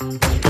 Thank you.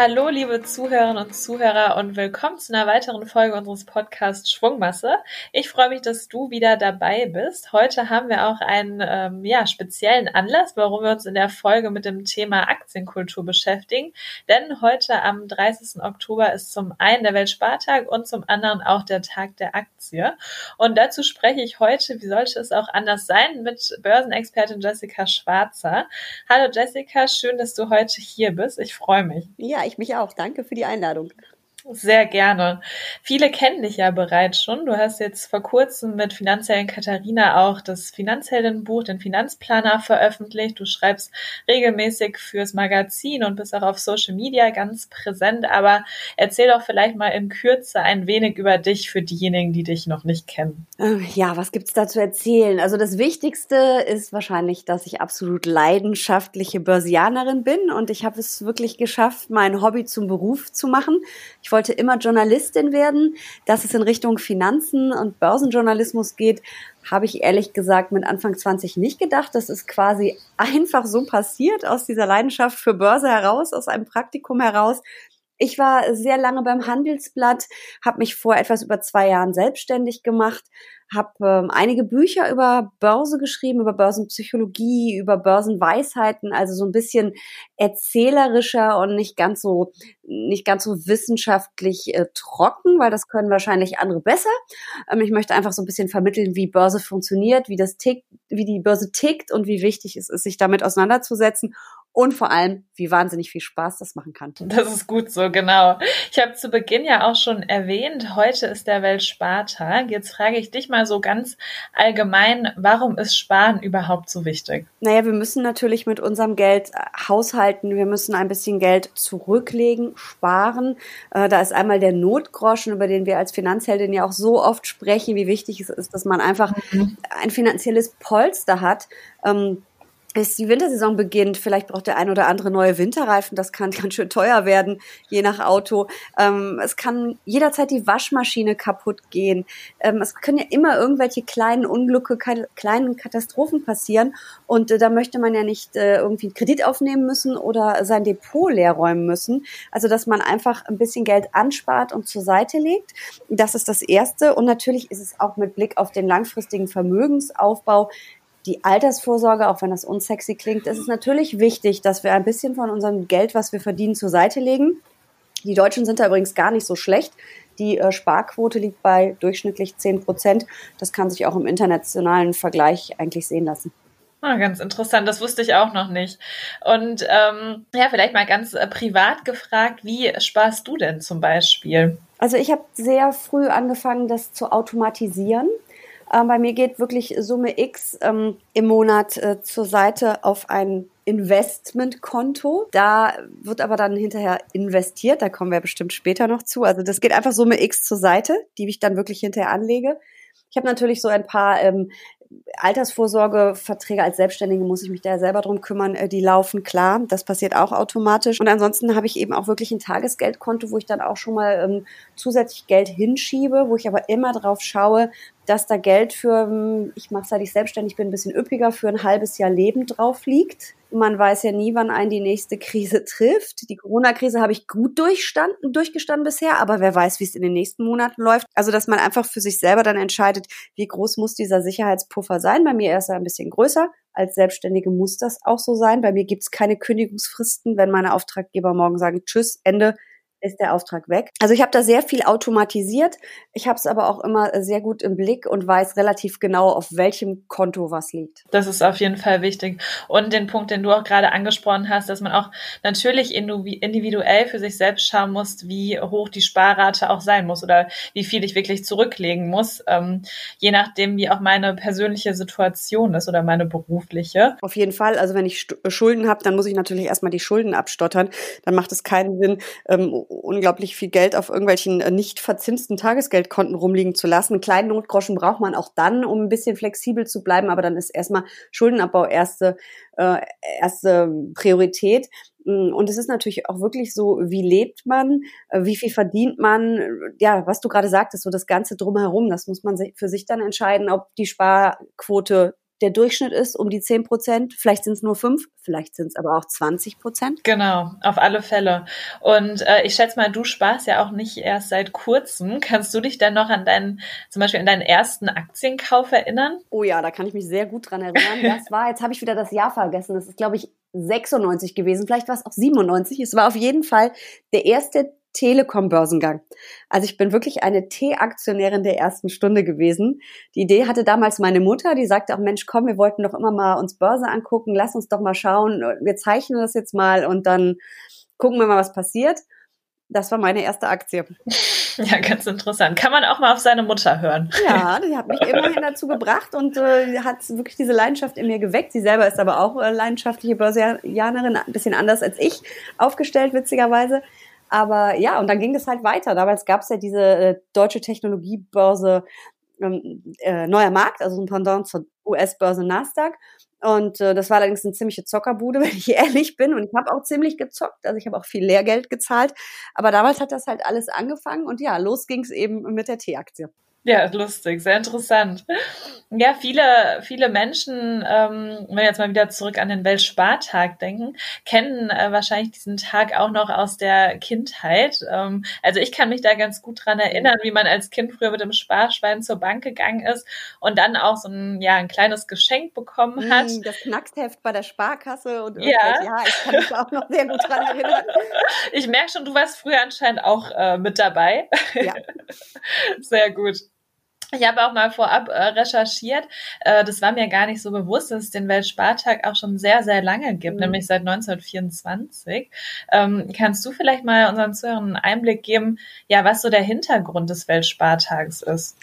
Hallo, liebe Zuhörerinnen und Zuhörer und willkommen zu einer weiteren Folge unseres Podcasts Schwungmasse. Ich freue mich, dass du wieder dabei bist. Heute haben wir auch einen ähm, ja, speziellen Anlass, warum wir uns in der Folge mit dem Thema Aktienkultur beschäftigen. Denn heute am 30. Oktober ist zum einen der Weltspartag und zum anderen auch der Tag der Aktie. Und dazu spreche ich heute, wie sollte es auch anders sein, mit Börsenexpertin Jessica Schwarzer. Hallo Jessica, schön, dass du heute hier bist. Ich freue mich. Ja, ich mich auch. Danke für die Einladung. Sehr gerne. Viele kennen dich ja bereits schon. Du hast jetzt vor kurzem mit Finanzhelden Katharina auch das Finanzheldenbuch, den Finanzplaner veröffentlicht. Du schreibst regelmäßig fürs Magazin und bist auch auf Social Media ganz präsent. Aber erzähl doch vielleicht mal in Kürze ein wenig über dich für diejenigen, die dich noch nicht kennen. Äh, ja, was gibt's da zu erzählen? Also das Wichtigste ist wahrscheinlich, dass ich absolut leidenschaftliche Börsianerin bin und ich habe es wirklich geschafft, mein Hobby zum Beruf zu machen. Ich immer Journalistin werden. Dass es in Richtung Finanzen und Börsenjournalismus geht, habe ich ehrlich gesagt mit Anfang 20 nicht gedacht. Das ist quasi einfach so passiert aus dieser Leidenschaft für Börse heraus, aus einem Praktikum heraus. Ich war sehr lange beim Handelsblatt, habe mich vor etwas über zwei Jahren selbstständig gemacht, habe ähm, einige Bücher über Börse geschrieben, über Börsenpsychologie, über Börsenweisheiten, also so ein bisschen erzählerischer und nicht ganz so nicht ganz so wissenschaftlich äh, trocken, weil das können wahrscheinlich andere besser. Ähm, ich möchte einfach so ein bisschen vermitteln, wie Börse funktioniert, wie das tickt, wie die Börse tickt und wie wichtig es ist, sich damit auseinanderzusetzen und vor allem, wie wahnsinnig viel Spaß das machen kann. Das ist gut so, genau. Ich habe zu Beginn ja auch schon erwähnt, heute ist der Weltspartag. Jetzt frage ich dich mal so ganz allgemein, warum ist Sparen überhaupt so wichtig? Naja, wir müssen natürlich mit unserem Geld äh, haushalten. Wir müssen ein bisschen Geld zurücklegen, sparen. Äh, da ist einmal der Notgroschen, über den wir als Finanzheldin ja auch so oft sprechen, wie wichtig es ist, dass man einfach mhm. ein finanzielles Polster hat. Bis die Wintersaison beginnt. Vielleicht braucht der ein oder andere neue Winterreifen. Das kann ganz schön teuer werden, je nach Auto. Ähm, es kann jederzeit die Waschmaschine kaputt gehen. Ähm, es können ja immer irgendwelche kleinen Unglücke, kleinen Katastrophen passieren. Und äh, da möchte man ja nicht äh, irgendwie Kredit aufnehmen müssen oder sein Depot leer räumen müssen. Also, dass man einfach ein bisschen Geld anspart und zur Seite legt. Das ist das Erste. Und natürlich ist es auch mit Blick auf den langfristigen Vermögensaufbau die Altersvorsorge, auch wenn das unsexy klingt, ist es natürlich wichtig, dass wir ein bisschen von unserem Geld, was wir verdienen, zur Seite legen. Die Deutschen sind da übrigens gar nicht so schlecht. Die äh, Sparquote liegt bei durchschnittlich 10 Prozent. Das kann sich auch im internationalen Vergleich eigentlich sehen lassen. Ah, ganz interessant, das wusste ich auch noch nicht. Und ähm, ja, vielleicht mal ganz äh, privat gefragt, wie sparst du denn zum Beispiel? Also ich habe sehr früh angefangen, das zu automatisieren. Äh, bei mir geht wirklich Summe X ähm, im Monat äh, zur Seite auf ein Investmentkonto. Da wird aber dann hinterher investiert. Da kommen wir bestimmt später noch zu. Also das geht einfach Summe X zur Seite, die ich dann wirklich hinterher anlege. Ich habe natürlich so ein paar ähm, Altersvorsorgeverträge als Selbstständige muss ich mich da selber drum kümmern. Äh, die laufen klar. Das passiert auch automatisch. Und ansonsten habe ich eben auch wirklich ein Tagesgeldkonto, wo ich dann auch schon mal ähm, zusätzlich Geld hinschiebe, wo ich aber immer drauf schaue, dass da Geld für, ich mache seit ich selbstständig bin, ein bisschen üppiger, für ein halbes Jahr Leben drauf liegt. Man weiß ja nie, wann einen die nächste Krise trifft. Die Corona-Krise habe ich gut durchstanden, durchgestanden bisher, aber wer weiß, wie es in den nächsten Monaten läuft. Also, dass man einfach für sich selber dann entscheidet, wie groß muss dieser Sicherheitspuffer sein. Bei mir ist er ein bisschen größer. Als Selbstständige muss das auch so sein. Bei mir gibt es keine Kündigungsfristen, wenn meine Auftraggeber morgen sagen, tschüss, Ende, ist der Auftrag weg. Also ich habe da sehr viel automatisiert. Ich habe es aber auch immer sehr gut im Blick und weiß relativ genau, auf welchem Konto was liegt. Das ist auf jeden Fall wichtig. Und den Punkt, den du auch gerade angesprochen hast, dass man auch natürlich individuell für sich selbst schauen muss, wie hoch die Sparrate auch sein muss oder wie viel ich wirklich zurücklegen muss, ähm, je nachdem, wie auch meine persönliche Situation ist oder meine berufliche. Auf jeden Fall. Also wenn ich Schulden habe, dann muss ich natürlich erstmal die Schulden abstottern. Dann macht es keinen Sinn, ähm, unglaublich viel Geld auf irgendwelchen äh, nicht verzinsten Tagesgeldkonten rumliegen zu lassen. Einen kleinen Notgroschen braucht man auch dann, um ein bisschen flexibel zu bleiben, aber dann ist erstmal Schuldenabbau erste, äh, erste Priorität. Mm, und es ist natürlich auch wirklich so, wie lebt man, äh, wie viel verdient man, ja, was du gerade sagtest, so das Ganze drumherum, das muss man für sich dann entscheiden, ob die Sparquote der Durchschnitt ist um die 10 Prozent. Vielleicht sind es nur fünf, vielleicht sind es aber auch 20 Prozent. Genau, auf alle Fälle. Und äh, ich schätze mal, du sparst ja auch nicht erst seit kurzem. Kannst du dich dann noch an deinen, zum Beispiel an deinen ersten Aktienkauf erinnern? Oh ja, da kann ich mich sehr gut dran erinnern. Das war, jetzt habe ich wieder das Jahr vergessen. Das ist, glaube ich, 96 gewesen. Vielleicht war es auch 97. Es war auf jeden Fall der erste Telekom-Börsengang. Also ich bin wirklich eine T-Aktionärin der ersten Stunde gewesen. Die Idee hatte damals meine Mutter, die sagte auch, Mensch, komm, wir wollten doch immer mal uns Börse angucken, lass uns doch mal schauen, wir zeichnen das jetzt mal und dann gucken wir mal, was passiert. Das war meine erste Aktie. Ja, ganz interessant. Kann man auch mal auf seine Mutter hören. Ja, die hat mich immerhin dazu gebracht und äh, hat wirklich diese Leidenschaft in mir geweckt. Sie selber ist aber auch äh, leidenschaftliche Börsianerin, ein bisschen anders als ich aufgestellt, witzigerweise. Aber ja, und dann ging es halt weiter. Damals gab es ja diese äh, deutsche Technologiebörse ähm, äh, Neuer Markt, also ein Pendant zur US-Börse Nasdaq. Und äh, das war allerdings eine ziemliche Zockerbude, wenn ich ehrlich bin. Und ich habe auch ziemlich gezockt. Also ich habe auch viel Lehrgeld gezahlt. Aber damals hat das halt alles angefangen. Und ja, los ging es eben mit der T-Aktie. Ja, lustig, sehr interessant. Ja, viele, viele Menschen, ähm, wenn wir jetzt mal wieder zurück an den Weltspartag denken, kennen äh, wahrscheinlich diesen Tag auch noch aus der Kindheit. Ähm, also ich kann mich da ganz gut dran erinnern, wie man als Kind früher mit dem Sparschwein zur Bank gegangen ist und dann auch so ein, ja, ein kleines Geschenk bekommen hat. Mm, das Knacksheft bei der Sparkasse und ja. ja, ich kann mich auch noch sehr gut dran erinnern. Ich merke schon, du warst früher anscheinend auch äh, mit dabei. Ja. Sehr gut. Ich habe auch mal vorab äh, recherchiert. Äh, das war mir gar nicht so bewusst, dass es den Weltspartag auch schon sehr, sehr lange gibt, mhm. nämlich seit 1924. Ähm, kannst du vielleicht mal unseren Zuhörern einen Einblick geben, ja, was so der Hintergrund des Weltspartags ist?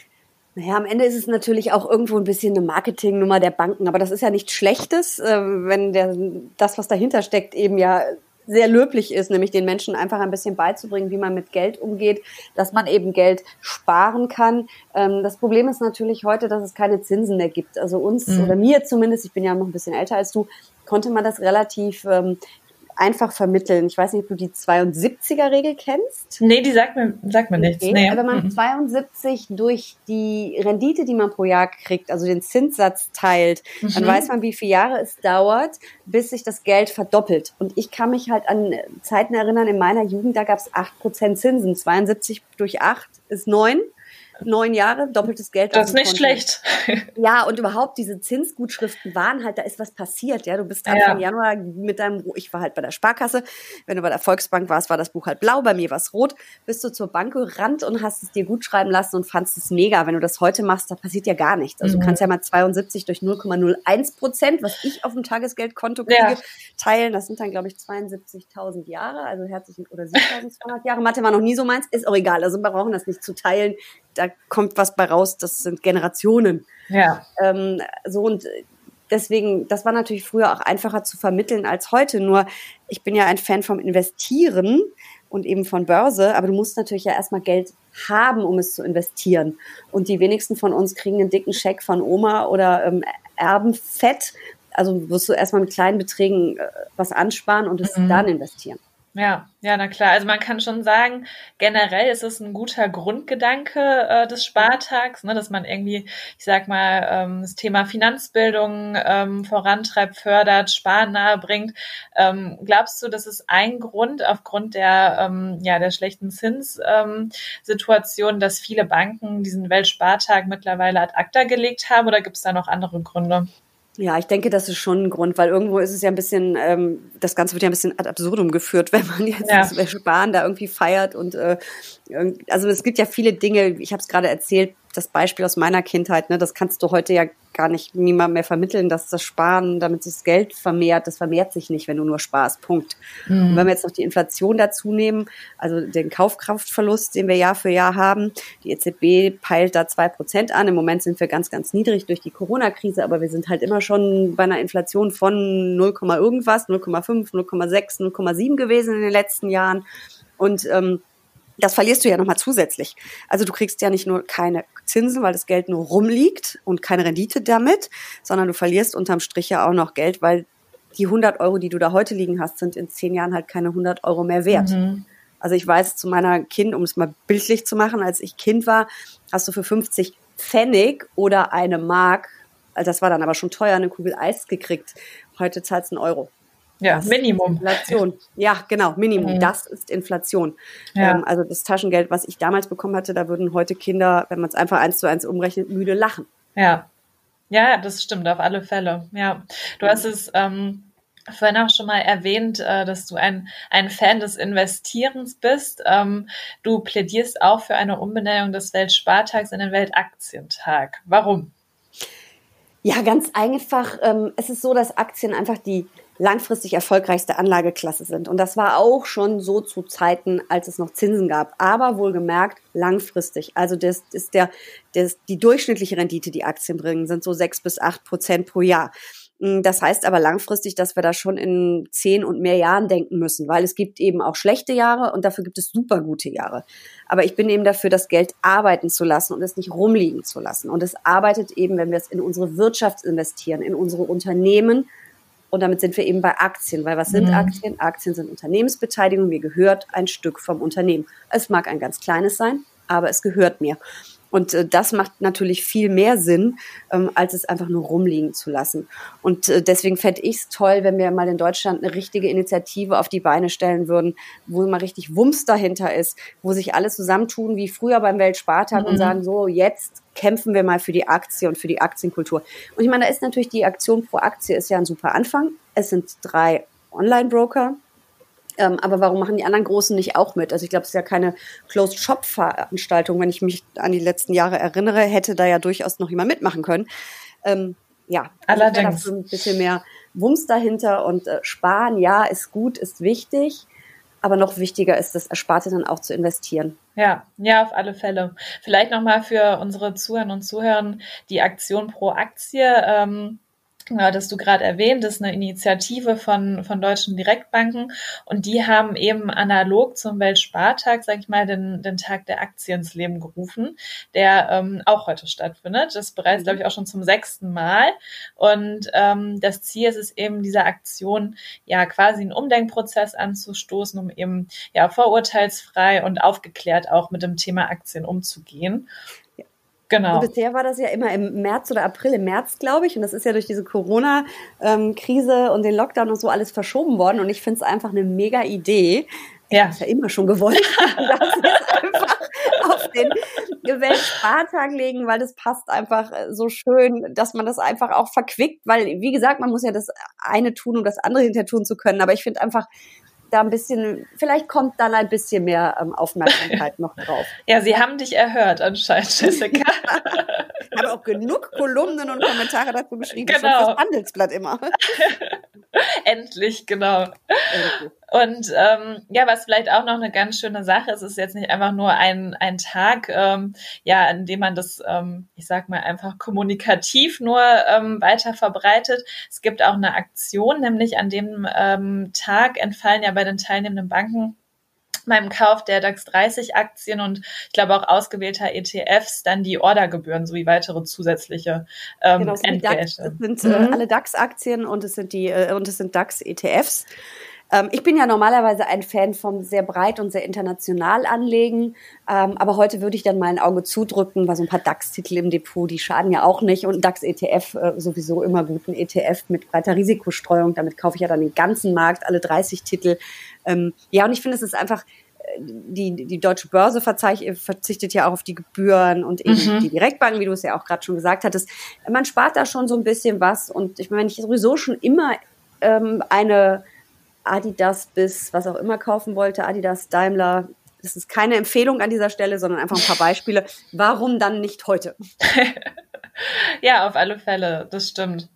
Naja, am Ende ist es natürlich auch irgendwo ein bisschen eine Marketingnummer der Banken, aber das ist ja nichts Schlechtes, äh, wenn der, das, was dahinter steckt, eben ja sehr löblich ist, nämlich den Menschen einfach ein bisschen beizubringen, wie man mit Geld umgeht, dass man eben Geld sparen kann. Ähm, das Problem ist natürlich heute, dass es keine Zinsen mehr gibt. Also uns mhm. oder mir zumindest, ich bin ja noch ein bisschen älter als du, konnte man das relativ ähm, einfach vermitteln. Ich weiß nicht, ob du die 72er-Regel kennst. Nee, die sagt mir, sagt mir nichts. Okay. Nee. Aber wenn man mhm. 72 durch die Rendite, die man pro Jahr kriegt, also den Zinssatz teilt, mhm. dann weiß man, wie viele Jahre es dauert, bis sich das Geld verdoppelt. Und ich kann mich halt an Zeiten erinnern, in meiner Jugend, da gab es 8% Zinsen. 72 durch 8 ist 9 neun Jahre, doppeltes Geld. Das ist nicht schlecht. Ja, und überhaupt diese Zinsgutschriften waren halt, da ist was passiert. Ja, du bist Anfang ja. Januar mit deinem, ich war halt bei der Sparkasse, wenn du bei der Volksbank warst, war das Buch halt blau, bei mir war es rot. Bist du zur Bank gerannt und hast es dir gut schreiben lassen und fandst es mega. Wenn du das heute machst, da passiert ja gar nichts. Also mhm. du kannst ja mal 72 durch 0,01 Prozent, was ich auf dem Tagesgeldkonto kriege, ja. teilen. Das sind dann, glaube ich, 72.000 Jahre, also herzlichen oder 7.200 Jahre. Mathe war noch nie so meins, ist auch egal. Also wir brauchen das nicht zu teilen da kommt was bei raus, das sind Generationen. Ja. Ähm, so und deswegen, das war natürlich früher auch einfacher zu vermitteln als heute. Nur ich bin ja ein Fan vom Investieren und eben von Börse, aber du musst natürlich ja erstmal Geld haben, um es zu investieren. Und die wenigsten von uns kriegen einen dicken Scheck von Oma oder ähm, Erbenfett. Also wirst du erstmal mit kleinen Beträgen äh, was ansparen und es mhm. dann investieren. Ja, ja, na klar. Also man kann schon sagen, generell ist es ein guter Grundgedanke äh, des Spartags, ne, dass man irgendwie, ich sag mal, ähm, das Thema Finanzbildung ähm, vorantreibt, fördert, Sparen nahe bringt. Ähm, glaubst du, das ist ein Grund aufgrund der, ähm, ja, der schlechten Zinssituation, ähm, dass viele Banken diesen Weltspartag mittlerweile ad acta gelegt haben oder gibt es da noch andere Gründe? Ja, ich denke, das ist schon ein Grund, weil irgendwo ist es ja ein bisschen, ähm, das Ganze wird ja ein bisschen ad absurdum geführt, wenn man jetzt ja. das Sparen da irgendwie feiert und äh, also es gibt ja viele Dinge, ich habe es gerade erzählt, das Beispiel aus meiner Kindheit, ne, das kannst du heute ja gar nicht niemand mehr vermitteln, dass das Sparen, damit sich das Geld vermehrt, das vermehrt sich nicht, wenn du nur sparst. Punkt. Mhm. Und wenn wir jetzt noch die Inflation dazu nehmen, also den Kaufkraftverlust, den wir Jahr für Jahr haben, die EZB peilt da zwei Prozent an. Im Moment sind wir ganz, ganz niedrig durch die Corona-Krise, aber wir sind halt immer schon bei einer Inflation von 0, irgendwas, 0,5, 0,6, 0,7 gewesen in den letzten Jahren. Und ähm, das verlierst du ja nochmal zusätzlich. Also du kriegst ja nicht nur keine Zinsen, weil das Geld nur rumliegt und keine Rendite damit, sondern du verlierst unterm Strich ja auch noch Geld, weil die 100 Euro, die du da heute liegen hast, sind in zehn Jahren halt keine 100 Euro mehr wert. Mhm. Also ich weiß zu meiner Kind, um es mal bildlich zu machen, als ich Kind war, hast du für 50 Pfennig oder eine Mark, also das war dann aber schon teuer, eine Kugel Eis gekriegt. Heute zahlst du einen Euro. Ja, das Minimum. Inflation. Ja, genau, Minimum. Mhm. Das ist Inflation. Ja. Ähm, also das Taschengeld, was ich damals bekommen hatte, da würden heute Kinder, wenn man es einfach eins zu eins umrechnet, müde lachen. Ja. Ja, das stimmt auf alle Fälle. Ja. Du hast es ähm, vorhin auch schon mal erwähnt, äh, dass du ein, ein Fan des Investierens bist. Ähm, du plädierst auch für eine Umbenennung des Weltspartags in den Weltaktientag. Warum? Ja, ganz einfach. Ähm, es ist so, dass Aktien einfach die langfristig erfolgreichste Anlageklasse sind. Und das war auch schon so zu Zeiten, als es noch Zinsen gab. Aber wohlgemerkt langfristig. Also das ist der, das, die durchschnittliche Rendite, die Aktien bringen, sind so sechs bis acht Prozent pro Jahr. Hm, das heißt aber langfristig, dass wir da schon in zehn und mehr Jahren denken müssen, weil es gibt eben auch schlechte Jahre und dafür gibt es super gute Jahre. Aber ich bin eben dafür, das Geld arbeiten zu lassen und es nicht rumliegen zu lassen. Und es arbeitet eben, wenn wir es in unsere Wirtschaft investieren, in unsere Unternehmen und damit sind wir eben bei Aktien, weil was sind mhm. Aktien? Aktien sind Unternehmensbeteiligung. Mir gehört ein Stück vom Unternehmen. Es mag ein ganz kleines sein, aber es gehört mir. Und äh, das macht natürlich viel mehr Sinn, ähm, als es einfach nur rumliegen zu lassen. Und äh, deswegen fände ich es toll, wenn wir mal in Deutschland eine richtige Initiative auf die Beine stellen würden, wo mal richtig Wumms dahinter ist, wo sich alle zusammentun, wie früher beim Weltspartag mhm. und sagen, so, jetzt kämpfen wir mal für die Aktie und für die Aktienkultur. Und ich meine, da ist natürlich die Aktion pro Aktie ist ja ein super Anfang. Es sind drei Online-Broker, ähm, aber warum machen die anderen Großen nicht auch mit? Also ich glaube, es ist ja keine Closed-Shop-Veranstaltung. Wenn ich mich an die letzten Jahre erinnere, hätte da ja durchaus noch jemand mitmachen können. Ähm, ja, allerdings ein bisschen mehr Wumms dahinter und äh, sparen, ja, ist gut, ist wichtig. Aber noch wichtiger ist das Ersparte dann auch zu investieren. Ja, ja, auf alle Fälle. Vielleicht nochmal für unsere Zuhörer und Zuhörer die Aktion pro Aktie. Ähm, Genau, das du gerade erwähnt, das ist eine Initiative von, von deutschen Direktbanken und die haben eben analog zum Weltspartag, sag ich mal, den, den Tag der Aktien ins Leben gerufen, der ähm, auch heute stattfindet. Das ist bereits, glaube ich, auch schon zum sechsten Mal. Und ähm, das Ziel ist es eben, dieser Aktion ja quasi einen Umdenkprozess anzustoßen, um eben ja vorurteilsfrei und aufgeklärt auch mit dem Thema Aktien umzugehen. Genau. Und bisher war das ja immer im März oder April, im März, glaube ich. Und das ist ja durch diese Corona-Krise und den Lockdown und so alles verschoben worden. Und ich finde es einfach eine mega Idee. Ja. Ich ja immer schon gewollt, dass wir es einfach auf den Weltspartag legen, weil das passt einfach so schön, dass man das einfach auch verquickt, weil, wie gesagt, man muss ja das eine tun, um das andere hinter tun zu können. Aber ich finde einfach, da ein bisschen, vielleicht kommt dann ein bisschen mehr ähm, Aufmerksamkeit noch drauf. Ja, sie haben dich erhört anscheinend, Jessica. ich habe auch genug Kolumnen und Kommentare dazu geschrieben, genau. fürs Handelsblatt immer. Endlich, genau. Endlich. Und ähm, ja, was vielleicht auch noch eine ganz schöne Sache ist, ist jetzt nicht einfach nur ein, ein Tag, ähm, ja, in dem man das, ähm, ich sag mal, einfach kommunikativ nur ähm, weiter verbreitet. Es gibt auch eine Aktion, nämlich an dem ähm, Tag entfallen ja bei den teilnehmenden Banken beim Kauf der DAX 30 Aktien und ich glaube auch ausgewählter ETFs dann die Ordergebühren sowie weitere zusätzliche ähm, genau, es Entgelte. DAX, es sind äh, mhm. alle DAX Aktien und es sind die äh, und es sind DAX ETFs. Ähm, ich bin ja normalerweise ein Fan vom sehr breit und sehr international anlegen, ähm, aber heute würde ich dann mal ein Auge zudrücken, weil so ein paar DAX-Titel im Depot, die schaden ja auch nicht und DAX-ETF äh, sowieso immer gut, ein ETF mit breiter Risikostreuung, damit kaufe ich ja dann den ganzen Markt, alle 30 Titel. Ähm, ja, und ich finde, es ist einfach äh, die, die deutsche Börse verzichtet ja auch auf die Gebühren und eben mhm. die Direktbanken, wie du es ja auch gerade schon gesagt hattest. Man spart da schon so ein bisschen was und ich meine, wenn ich sowieso schon immer ähm, eine Adidas bis was auch immer kaufen wollte, Adidas, Daimler. Das ist keine Empfehlung an dieser Stelle, sondern einfach ein paar Beispiele. Warum dann nicht heute? ja, auf alle Fälle, das stimmt.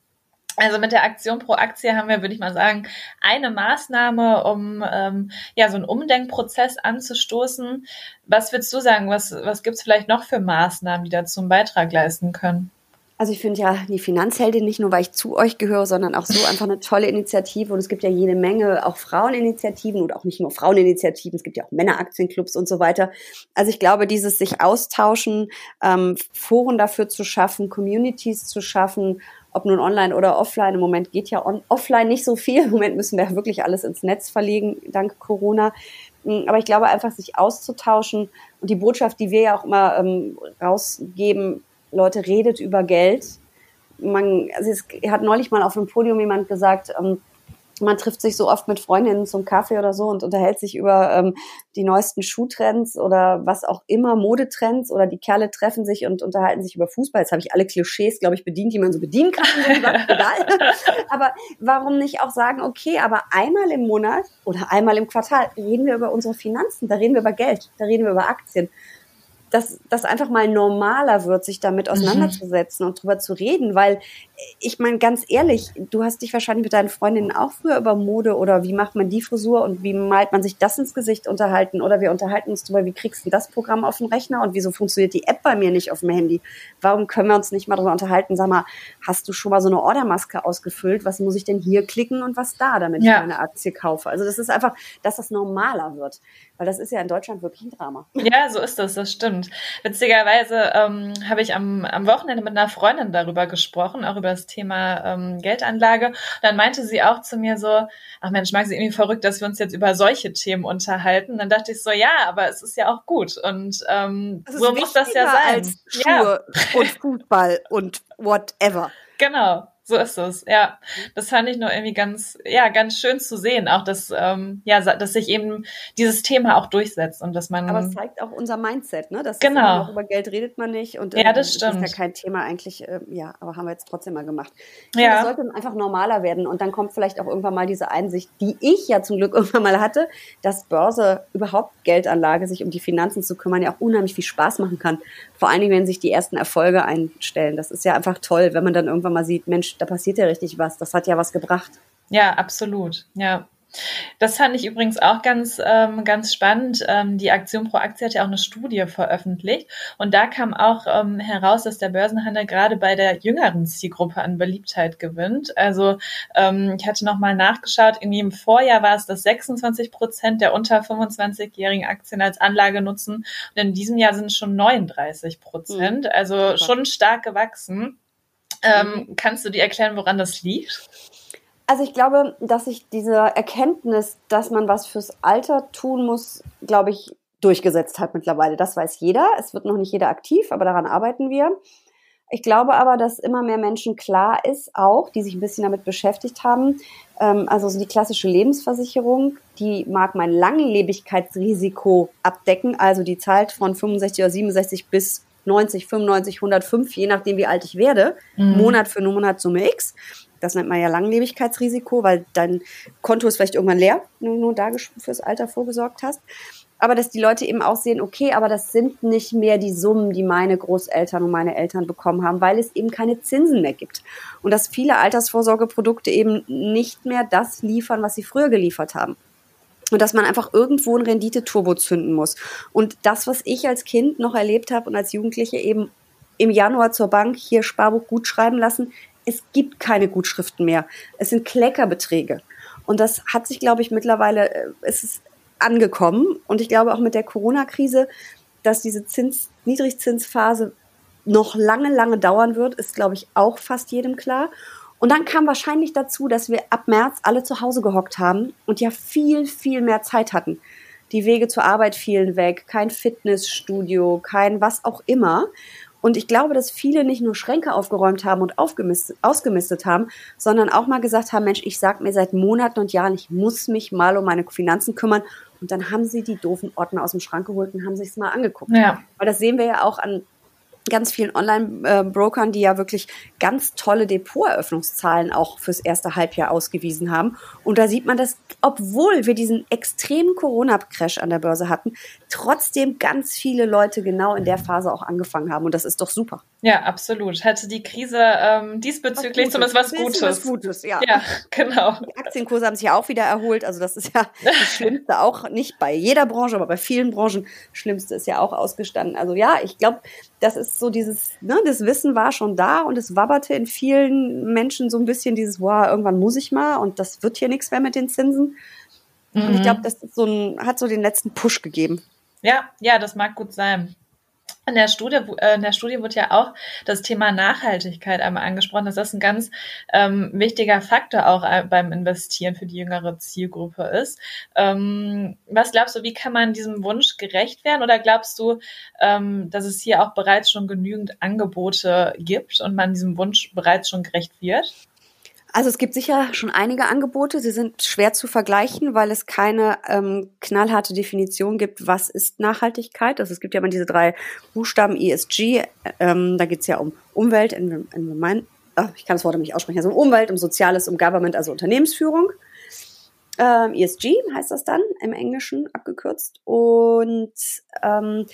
Also mit der Aktion pro Aktie haben wir, würde ich mal sagen, eine Maßnahme, um ähm, ja so einen Umdenkprozess anzustoßen. Was würdest du sagen? Was, was gibt es vielleicht noch für Maßnahmen, die dazu einen Beitrag leisten können? Also ich finde ja die Finanzheldin nicht nur, weil ich zu euch gehöre, sondern auch so einfach eine tolle Initiative. Und es gibt ja jede Menge auch Fraueninitiativen und auch nicht nur Fraueninitiativen, es gibt ja auch Männeraktionclubs und so weiter. Also ich glaube, dieses sich austauschen, ähm, Foren dafür zu schaffen, Communities zu schaffen, ob nun online oder offline. Im Moment geht ja on, offline nicht so viel. Im Moment müssen wir wirklich alles ins Netz verlegen, dank Corona. Hm, aber ich glaube einfach, sich auszutauschen und die Botschaft, die wir ja auch immer ähm, rausgeben, Leute, redet über Geld. Man, also es hat neulich mal auf dem Podium jemand gesagt, ähm, man trifft sich so oft mit Freundinnen zum Kaffee oder so und unterhält sich über ähm, die neuesten Schuhtrends oder was auch immer, Modetrends oder die Kerle treffen sich und unterhalten sich über Fußball. Jetzt habe ich alle Klischees, glaube ich, bedient, die man so bedienen kann. aber warum nicht auch sagen, okay, aber einmal im Monat oder einmal im Quartal reden wir über unsere Finanzen, da reden wir über Geld, da reden wir über Aktien dass das einfach mal normaler wird, sich damit mhm. auseinanderzusetzen mhm. und drüber zu reden, weil ich meine ganz ehrlich, du hast dich wahrscheinlich mit deinen Freundinnen auch früher über Mode oder wie macht man die Frisur und wie malt man sich das ins Gesicht unterhalten oder wir unterhalten uns darüber, wie kriegst du das Programm auf den Rechner und wieso funktioniert die App bei mir nicht auf dem Handy? Warum können wir uns nicht mal darüber unterhalten? Sag mal, hast du schon mal so eine Ordermaske ausgefüllt? Was muss ich denn hier klicken und was da, damit ja. ich meine Aktie kaufe? Also das ist einfach, dass das normaler wird, weil das ist ja in Deutschland wirklich ein Drama. Ja, so ist das, das stimmt. Witzigerweise ähm, habe ich am, am Wochenende mit einer Freundin darüber gesprochen, auch über das Thema ähm, Geldanlage. Und dann meinte sie auch zu mir so, ach Mensch, mag sie irgendwie verrückt, dass wir uns jetzt über solche Themen unterhalten. Und dann dachte ich so, ja, aber es ist ja auch gut. Und ähm, so muss das ja sein. Als Schuhe ja. und Fußball und whatever. Genau. So ist es, ja. Das fand ich nur irgendwie ganz, ja, ganz schön zu sehen, auch dass, ähm, ja, dass sich eben dieses Thema auch durchsetzt und dass man. Aber es zeigt auch unser Mindset, ne? Dass genau. Ist über Geld redet man nicht und ja, das stimmt. ist ja kein Thema eigentlich, äh, ja, aber haben wir jetzt trotzdem mal gemacht. Ich ja. Finde, das sollte einfach normaler werden und dann kommt vielleicht auch irgendwann mal diese Einsicht, die ich ja zum Glück irgendwann mal hatte, dass Börse überhaupt Geldanlage, sich um die Finanzen zu kümmern, ja auch unheimlich viel Spaß machen kann. Vor allen Dingen, wenn sich die ersten Erfolge einstellen. Das ist ja einfach toll, wenn man dann irgendwann mal sieht, Mensch, da passiert ja richtig was. Das hat ja was gebracht. Ja, absolut. Ja. Das fand ich übrigens auch ganz, ähm, ganz spannend. Ähm, die Aktion Pro Aktie hat ja auch eine Studie veröffentlicht und da kam auch ähm, heraus, dass der Börsenhandel gerade bei der jüngeren Zielgruppe an Beliebtheit gewinnt. Also ähm, ich hatte nochmal nachgeschaut, irgendwie im Vorjahr war es, dass 26 Prozent der unter 25-jährigen Aktien als Anlage nutzen und in diesem Jahr sind es schon 39 Prozent, mhm. also schon stark gewachsen. Ähm, mhm. Kannst du dir erklären, woran das liegt? Also ich glaube, dass sich diese Erkenntnis, dass man was fürs Alter tun muss, glaube ich, durchgesetzt hat mittlerweile. Das weiß jeder. Es wird noch nicht jeder aktiv, aber daran arbeiten wir. Ich glaube aber, dass immer mehr Menschen klar ist, auch, die sich ein bisschen damit beschäftigt haben. Ähm, also so die klassische Lebensversicherung, die mag mein Langlebigkeitsrisiko abdecken. Also die zahlt von 65 oder 67 bis 90, 95, 105, je nachdem, wie alt ich werde, mhm. Monat für Monat Summe X. Das nennt man ja Langlebigkeitsrisiko, weil dein Konto ist vielleicht irgendwann leer, wenn du nur da fürs Alter vorgesorgt hast. Aber dass die Leute eben auch sehen, okay, aber das sind nicht mehr die Summen, die meine Großeltern und meine Eltern bekommen haben, weil es eben keine Zinsen mehr gibt. Und dass viele Altersvorsorgeprodukte eben nicht mehr das liefern, was sie früher geliefert haben und dass man einfach irgendwo ein Rendite-Turbo zünden muss. Und das, was ich als Kind noch erlebt habe und als Jugendliche eben im Januar zur Bank hier Sparbuch gut schreiben lassen, es gibt keine Gutschriften mehr. Es sind Kleckerbeträge. Und das hat sich, glaube ich, mittlerweile, äh, es ist angekommen. Und ich glaube auch mit der Corona-Krise, dass diese Zins, Niedrigzinsphase noch lange, lange dauern wird, ist, glaube ich, auch fast jedem klar. Und dann kam wahrscheinlich dazu, dass wir ab März alle zu Hause gehockt haben und ja viel, viel mehr Zeit hatten. Die Wege zur Arbeit fielen weg, kein Fitnessstudio, kein was auch immer. Und ich glaube, dass viele nicht nur Schränke aufgeräumt haben und ausgemistet haben, sondern auch mal gesagt haben, Mensch, ich sag mir seit Monaten und Jahren, ich muss mich mal um meine Finanzen kümmern. Und dann haben sie die doofen Ordner aus dem Schrank geholt und haben sich es mal angeguckt. Ja. Weil das sehen wir ja auch an ganz vielen Online-Brokern, die ja wirklich ganz tolle Depoteröffnungszahlen auch fürs erste Halbjahr ausgewiesen haben. Und da sieht man, dass, obwohl wir diesen extremen Corona-Crash an der Börse hatten, trotzdem ganz viele Leute genau in der Phase auch angefangen haben. Und das ist doch super. Ja, absolut. Hatte die Krise ähm, diesbezüglich was zumindest was Gutes. Was Gutes, ja. Ja, genau. Die Aktienkurse haben sich ja auch wieder erholt. Also das ist ja das Schlimmste auch nicht bei jeder Branche, aber bei vielen Branchen. Das Schlimmste ist ja auch ausgestanden. Also ja, ich glaube, das ist so dieses, ne, das Wissen war schon da und es wabberte in vielen Menschen so ein bisschen dieses, wow, irgendwann muss ich mal und das wird hier nichts mehr mit den Zinsen. Mhm. Und ich mhm. glaube, das so ein, hat so den letzten Push gegeben. Ja, ja, das mag gut sein. In der Studie, äh, in der Studie wird ja auch das Thema Nachhaltigkeit einmal angesprochen, dass das ein ganz ähm, wichtiger Faktor auch äh, beim Investieren für die jüngere Zielgruppe ist. Ähm, was glaubst du, wie kann man diesem Wunsch gerecht werden? Oder glaubst du, ähm, dass es hier auch bereits schon genügend Angebote gibt und man diesem Wunsch bereits schon gerecht wird? Also es gibt sicher schon einige Angebote. Sie sind schwer zu vergleichen, weil es keine ähm, knallharte Definition gibt, was ist Nachhaltigkeit. Also es gibt ja immer diese drei Buchstaben ESG. Ähm, da geht es ja um Umwelt, Environment, ach, ich kann das Wort nicht aussprechen, also um Umwelt, um Soziales, um Government, also Unternehmensführung. Ähm, ESG heißt das dann im Englischen abgekürzt. Und ähm,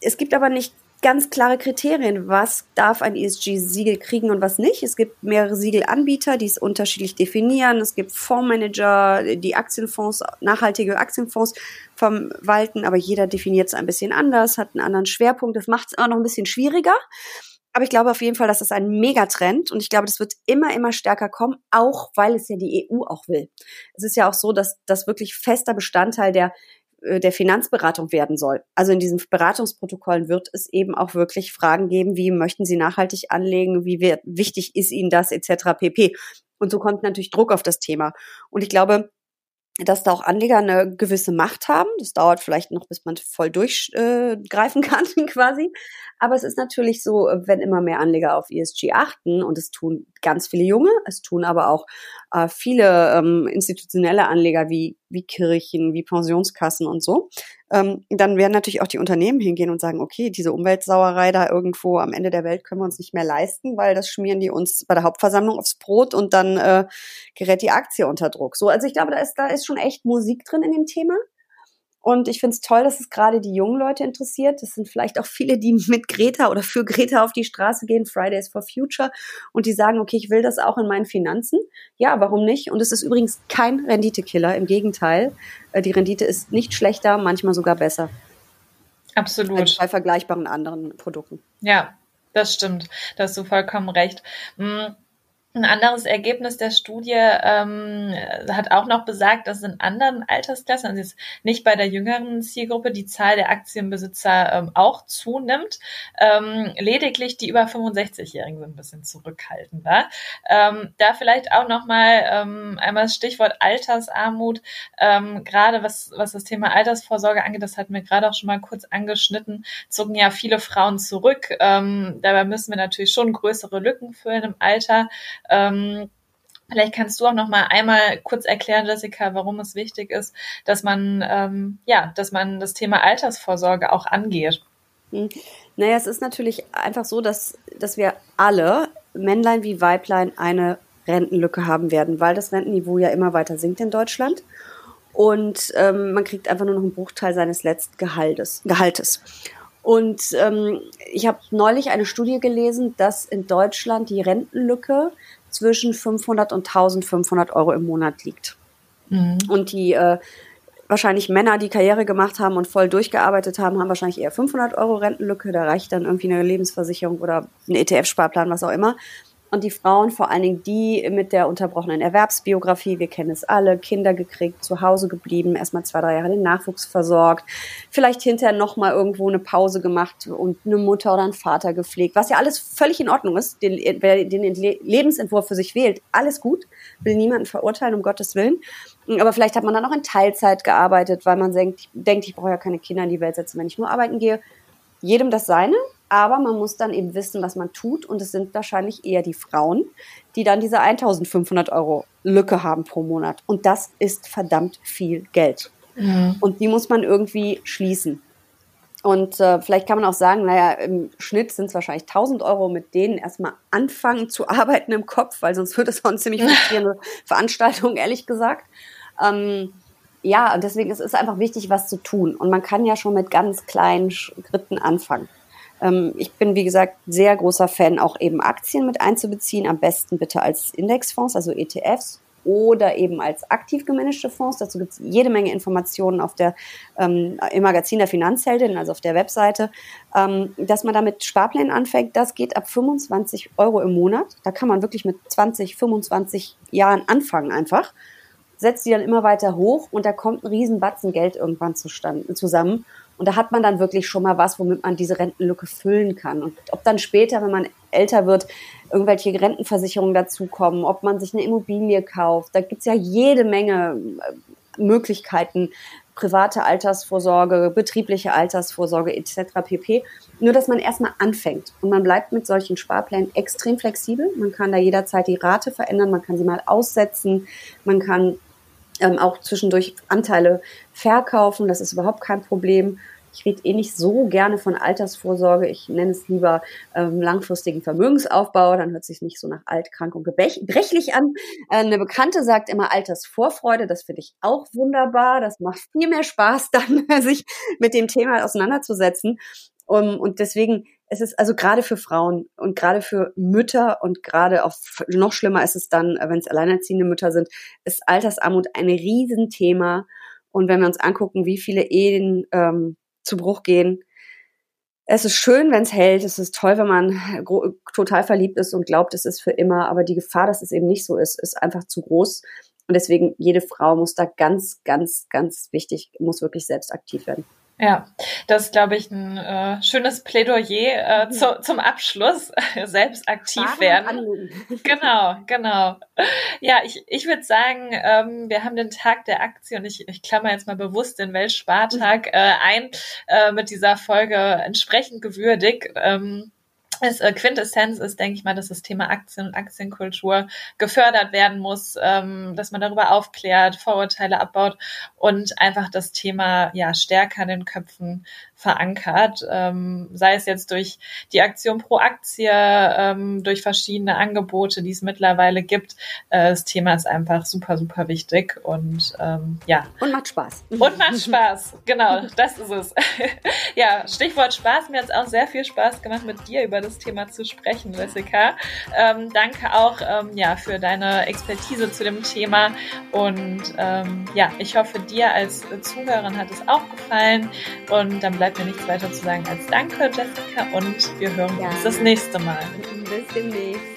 es gibt aber nicht ganz klare Kriterien, was darf ein ESG-Siegel kriegen und was nicht. Es gibt mehrere Siegelanbieter, die es unterschiedlich definieren. Es gibt Fondsmanager, die Aktienfonds, nachhaltige Aktienfonds verwalten, aber jeder definiert es ein bisschen anders, hat einen anderen Schwerpunkt. Das macht es immer noch ein bisschen schwieriger. Aber ich glaube auf jeden Fall, dass es ein Megatrend und ich glaube, das wird immer, immer stärker kommen, auch weil es ja die EU auch will. Es ist ja auch so, dass das wirklich fester Bestandteil der der Finanzberatung werden soll. Also in diesen Beratungsprotokollen wird es eben auch wirklich Fragen geben, wie möchten Sie nachhaltig anlegen, wie wichtig ist Ihnen das etc. pp. Und so kommt natürlich Druck auf das Thema. Und ich glaube, dass da auch Anleger eine gewisse Macht haben. Das dauert vielleicht noch, bis man voll durchgreifen äh, kann, quasi. Aber es ist natürlich so, wenn immer mehr Anleger auf ESG achten, und es tun ganz viele Junge, es tun aber auch äh, viele ähm, institutionelle Anleger wie, wie Kirchen, wie Pensionskassen und so, ähm, dann werden natürlich auch die Unternehmen hingehen und sagen, okay, diese Umweltsauerei da irgendwo am Ende der Welt können wir uns nicht mehr leisten, weil das schmieren die uns bei der Hauptversammlung aufs Brot und dann äh, gerät die Aktie unter Druck. So, also ich glaube, da ist, da ist schon echt Musik drin in dem Thema. Und ich finde es toll, dass es gerade die jungen Leute interessiert. Das sind vielleicht auch viele, die mit Greta oder für Greta auf die Straße gehen, Fridays for Future, und die sagen, okay, ich will das auch in meinen Finanzen. Ja, warum nicht? Und es ist übrigens kein Renditekiller. Im Gegenteil, äh, die Rendite ist nicht schlechter, manchmal sogar besser. Absolut. Als bei vergleichbaren anderen Produkten. Ja, das stimmt. Da hast du vollkommen recht. Hm, ein anderes Ergebnis der Studie ähm, hat auch noch besagt, dass in anderen Altersklassen, also jetzt nicht bei der jüngeren Zielgruppe, die Zahl der Aktienbesitzer ähm, auch zunimmt. Ähm, lediglich die über 65-Jährigen sind ein bisschen zurückhaltender. Ähm, da vielleicht auch noch mal ähm, einmal das Stichwort Altersarmut. Ähm, gerade was, was das Thema Altersvorsorge angeht, das hatten wir gerade auch schon mal kurz angeschnitten, zogen ja viele Frauen zurück. Ähm, dabei müssen wir natürlich schon größere Lücken füllen im Alter. Ähm, Vielleicht kannst du auch noch mal einmal kurz erklären, Jessica, warum es wichtig ist, dass man ähm, ja, dass man das Thema Altersvorsorge auch angeht. Hm. Naja, es ist natürlich einfach so, dass, dass wir alle, Männlein wie Weiblein, eine Rentenlücke haben werden, weil das Rentenniveau ja immer weiter sinkt in Deutschland. Und ähm, man kriegt einfach nur noch einen Bruchteil seines letzten Gehaltes. Gehaltes. Und ähm, ich habe neulich eine Studie gelesen, dass in Deutschland die Rentenlücke zwischen 500 und 1500 Euro im Monat liegt. Mhm. Und die äh, wahrscheinlich Männer, die Karriere gemacht haben und voll durchgearbeitet haben, haben wahrscheinlich eher 500 Euro Rentenlücke. Da reicht dann irgendwie eine Lebensversicherung oder ein ETF-Sparplan, was auch immer. Und die Frauen, vor allen Dingen die mit der unterbrochenen Erwerbsbiografie, wir kennen es alle, Kinder gekriegt, zu Hause geblieben, erstmal zwei, drei Jahre den Nachwuchs versorgt, vielleicht hinterher nochmal irgendwo eine Pause gemacht und eine Mutter oder einen Vater gepflegt, was ja alles völlig in Ordnung ist. Den, wer den Lebensentwurf für sich wählt, alles gut, will niemanden verurteilen, um Gottes Willen. Aber vielleicht hat man dann auch in Teilzeit gearbeitet, weil man denkt, denkt ich brauche ja keine Kinder in die Welt setzen, wenn ich nur arbeiten gehe. Jedem das seine. Aber man muss dann eben wissen, was man tut. Und es sind wahrscheinlich eher die Frauen, die dann diese 1500 Euro Lücke haben pro Monat. Und das ist verdammt viel Geld. Ja. Und die muss man irgendwie schließen. Und äh, vielleicht kann man auch sagen, naja, im Schnitt sind es wahrscheinlich 1000 Euro, mit denen erstmal anfangen zu arbeiten im Kopf, weil sonst wird es auch eine ziemlich frustrierende Veranstaltung, ehrlich gesagt. Ähm, ja, und deswegen ist es einfach wichtig, was zu tun. Und man kann ja schon mit ganz kleinen Schritten anfangen. Ähm, ich bin, wie gesagt, sehr großer Fan, auch eben Aktien mit einzubeziehen. Am besten bitte als Indexfonds, also ETFs oder eben als aktiv gemanagte Fonds. Dazu gibt es jede Menge Informationen auf der, ähm, im Magazin der Finanzheldin, also auf der Webseite. Ähm, dass man damit Sparplänen anfängt, das geht ab 25 Euro im Monat. Da kann man wirklich mit 20, 25 Jahren anfangen einfach. Setzt die dann immer weiter hoch und da kommt ein Riesenbatzen Geld irgendwann zusammen. Und da hat man dann wirklich schon mal was, womit man diese Rentenlücke füllen kann. Und ob dann später, wenn man älter wird, irgendwelche Rentenversicherungen dazukommen, ob man sich eine Immobilie kauft, da gibt's ja jede Menge äh, Möglichkeiten, private Altersvorsorge, betriebliche Altersvorsorge etc. pp. Nur, dass man erstmal anfängt und man bleibt mit solchen Sparplänen extrem flexibel. Man kann da jederzeit die Rate verändern, man kann sie mal aussetzen, man kann ähm, auch zwischendurch Anteile verkaufen, das ist überhaupt kein Problem. Ich rede eh nicht so gerne von Altersvorsorge. Ich nenne es lieber ähm, langfristigen Vermögensaufbau. Dann hört sich nicht so nach alt, krank und gebrechlich an. Äh, eine Bekannte sagt immer Altersvorfreude. Das finde ich auch wunderbar. Das macht viel mehr Spaß, dann sich mit dem Thema auseinanderzusetzen. Um, und deswegen es ist also gerade für Frauen und gerade für Mütter und gerade auch noch schlimmer ist es dann, wenn es alleinerziehende Mütter sind, ist Altersarmut ein Riesenthema. Und wenn wir uns angucken, wie viele Ehen ähm, zu Bruch gehen, es ist schön, wenn es hält. Es ist toll, wenn man total verliebt ist und glaubt, es ist für immer. Aber die Gefahr, dass es eben nicht so ist, ist einfach zu groß. Und deswegen, jede Frau muss da ganz, ganz, ganz wichtig, muss wirklich selbst aktiv werden. Ja, das ist, glaube ich, ein äh, schönes Plädoyer äh, mhm. zu, zum Abschluss. Selbst aktiv Sparen werden. Genau, genau. Ja, ich, ich würde sagen, ähm, wir haben den Tag der Aktie und ich, ich klammer jetzt mal bewusst den Weltspartag mhm. äh, ein äh, mit dieser Folge entsprechend gewürdigt. Ähm, es, äh, Quintessenz ist, denke ich mal, dass das Thema Aktien und Aktienkultur gefördert werden muss, ähm, dass man darüber aufklärt, Vorurteile abbaut und einfach das Thema ja stärker in den Köpfen verankert, ähm, sei es jetzt durch die Aktion pro Aktie, ähm, durch verschiedene Angebote, die es mittlerweile gibt. Äh, das Thema ist einfach super, super wichtig und ähm, ja. Und macht Spaß. Und macht Spaß, genau, das ist es. ja, Stichwort Spaß, mir hat es auch sehr viel Spaß gemacht, mit dir über das Thema zu sprechen, Jessica. Ähm, danke auch ähm, ja, für deine Expertise zu dem Thema und ähm, ja, ich hoffe, dir als Zuhörerin hat es auch gefallen und dann bleibt mir nichts weiter zu sagen als Danke, Jessica, und wir hören ja. uns das nächste Mal. Bis demnächst.